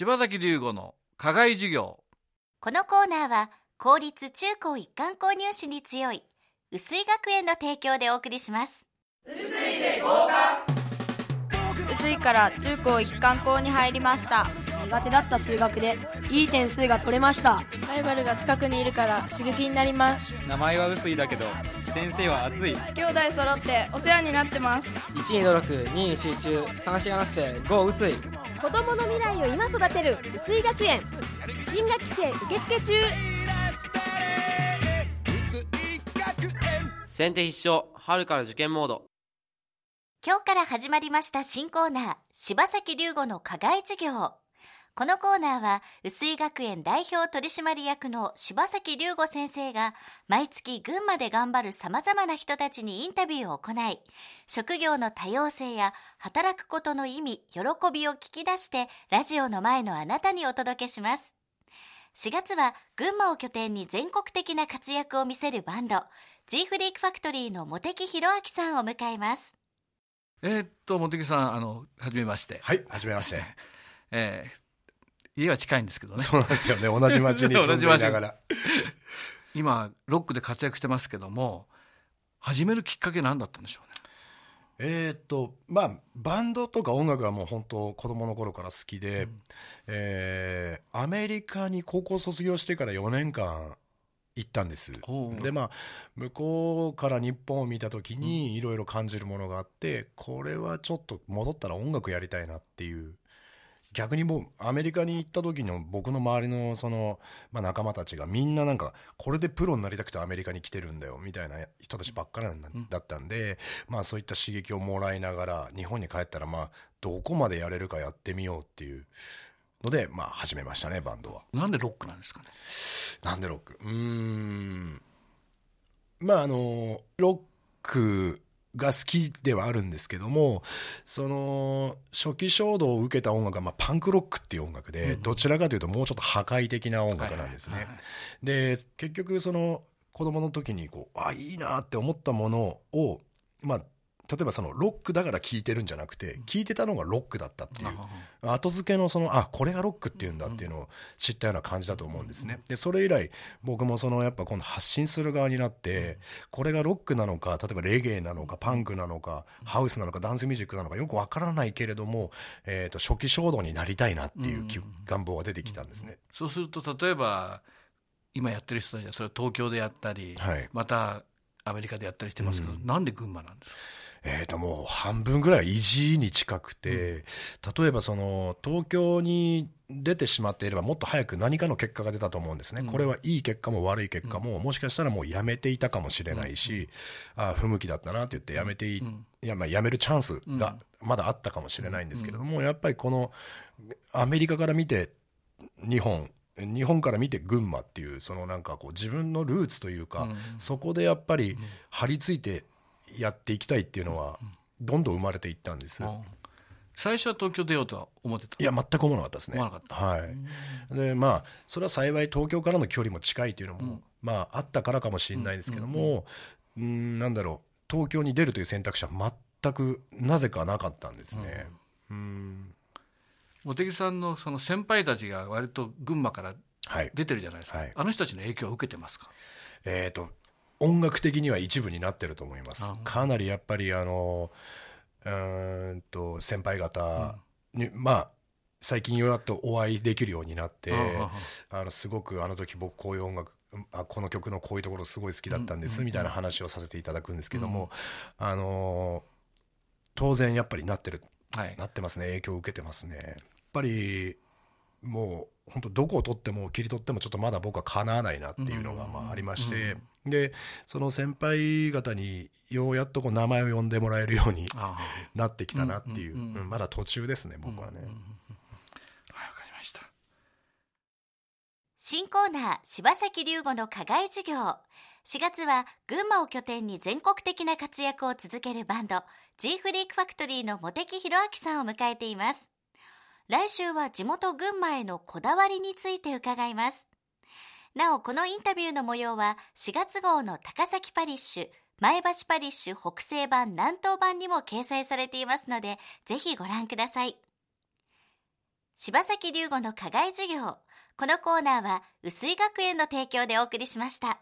柴崎龍吾の課外授業。このコーナーは公立中高一貫購入士に強い薄井学園の提供でお送りします。薄いから中高一貫校に入りました。苦手だった数学でいい点数が取れました。ライバルが近くにいるから刺激になります。名前は薄いだけど先生は熱い。兄弟揃ってお世話になってます。1に努力2に集中3しがなくて5薄い子供の未来を今育てる薄井学園。新学期生受付中。先手必勝春から受験モード。今日から始まりました新コーナー柴崎龍吾の課外授業このコーナーは薄井学園代表取締役の柴崎龍吾先生が毎月群馬で頑張るさまざまな人たちにインタビューを行い職業の多様性や働くことの意味喜びを聞き出してラジオの前のあなたにお届けします。4月は群馬を拠点に全国的な活躍を見せるバンド G フリークファクトリーの茂木弘明さんを迎えます。えー、っと茂木さんあのはじめまして。はいはじめまして。えー、家は近いんですけどね。そうなんですよね。同じ町に住んでいながら。今ロックで活躍してますけども始めるきっかけ何だったんでしょうね。えー、っとまあバンドとか音楽はもう本当子供の頃から好きで、うん、えー、アメリカに高校卒業してから4年間行ったんです。でまあ向こうから日本を見た時にいろいろ感じるものがあって、これはちょっと戻ったら音楽やりたいなっていう逆にもうアメリカに行った時の僕の周りのその、まあ、仲間たちがみんななんかこれでプロになりたくてアメリカに来てるんだよみたいな人たちばっかりだったんで、まあそういった刺激をもらいながら日本に帰ったらまあどこまでやれるかやってみようっていうのでまあ始めましたねバンドは。なんでロックなんですかね？なんでロック？うん。まああのロックが好きではあるんですけどもその初期衝動を受けた音楽が、まあ、パンクロックっていう音楽で、どちらかというともうちょっと破壊的な音楽なんですね。で結局その子供の時にこうあいいなって思ったものをまあ例えばそのロックだから聴いてるんじゃなくて聴いてたのがロックだったっていう。後付けのそのあこれがロックっていうんだっていうのを知ったような感じだと思うんですね。でそれ以来僕もそのやっぱこの発信する側になってこれがロックなのか例えばレゲエなのかパンクなのかハウスなのかダンスミュージックなのかよくわからないけれども、えー、と初期衝動になりたいなっていう願望が出てきたんですね。そうすると例えば今やってる人たちはそれは東京でやったり、はい、またアメリカでやったりしてますけど、うん、なんで群馬なんですか？えー、ともう半分ぐらい意地に近くて、例えばその東京に出てしまっていればもっと早く何かの結果が出たと思うんですね、これはいい結果も悪い結果も、もしかしたらもうやめていたかもしれないし、ああ不向きだったなって言ってやめてい、いやまあやめるチャンスがまだあったかもしれないんですけれども、やっぱりこのアメリカから見て日本日本から見て群馬っていうそのなんかこう自分のルーツというか、そこでやっぱり張り付いてやっていきたいっていうのはどんどん生まれていったんです。最初は東京出ようとは思ってた？いや全く思わなかったですね。はい。でまあそれは幸い東京からの距離も近いというのも、うん、まああったからかもしれないですけども、うん、うん、なんだろう東京に出るという選択肢は全くなぜかなかったんですね。うん。茂木さんのその先輩たちが割と群馬から出てるじゃないですか、はい。はい、あの人たちの影響を受けてますか？えっ、ー、と音楽的には一部になってると思います。かなりやっぱりあのうんと先輩方に、うん、まあ最近やっとお会いできるようになって、あのすごくあの時僕こういう音楽あこの曲のこういうところすごい好きだったんです、みたいな話をさせていただくんですけども、うん、あの当然やっぱりなってる、はい、なってますね。影響を受けてますね。やっぱりもう本当どこを取っても切り取ってもちょっとまだ僕はかなわないなっていうのがまあありまして、でその先輩方にようやっとこう名前を呼んでもらえるようになってきたなっていう、まだ途中ですね僕はね。はいわかりました。新コーナー柴崎龍吾の課外授業。4月は群馬を拠点に全国的な活躍を続けるバンド G フリークファクトリーの茂木弘明さんを迎えています来週は地元群馬へのこだわりについて伺います。なおこのインタビューの模様は4月号の高崎パリッシュ前橋パリッシュ北西版南東版にも掲載されていますのでぜひご覧ください。柴崎龍吾の課外授業このコーナーは薄井学園の提供でお送りしました。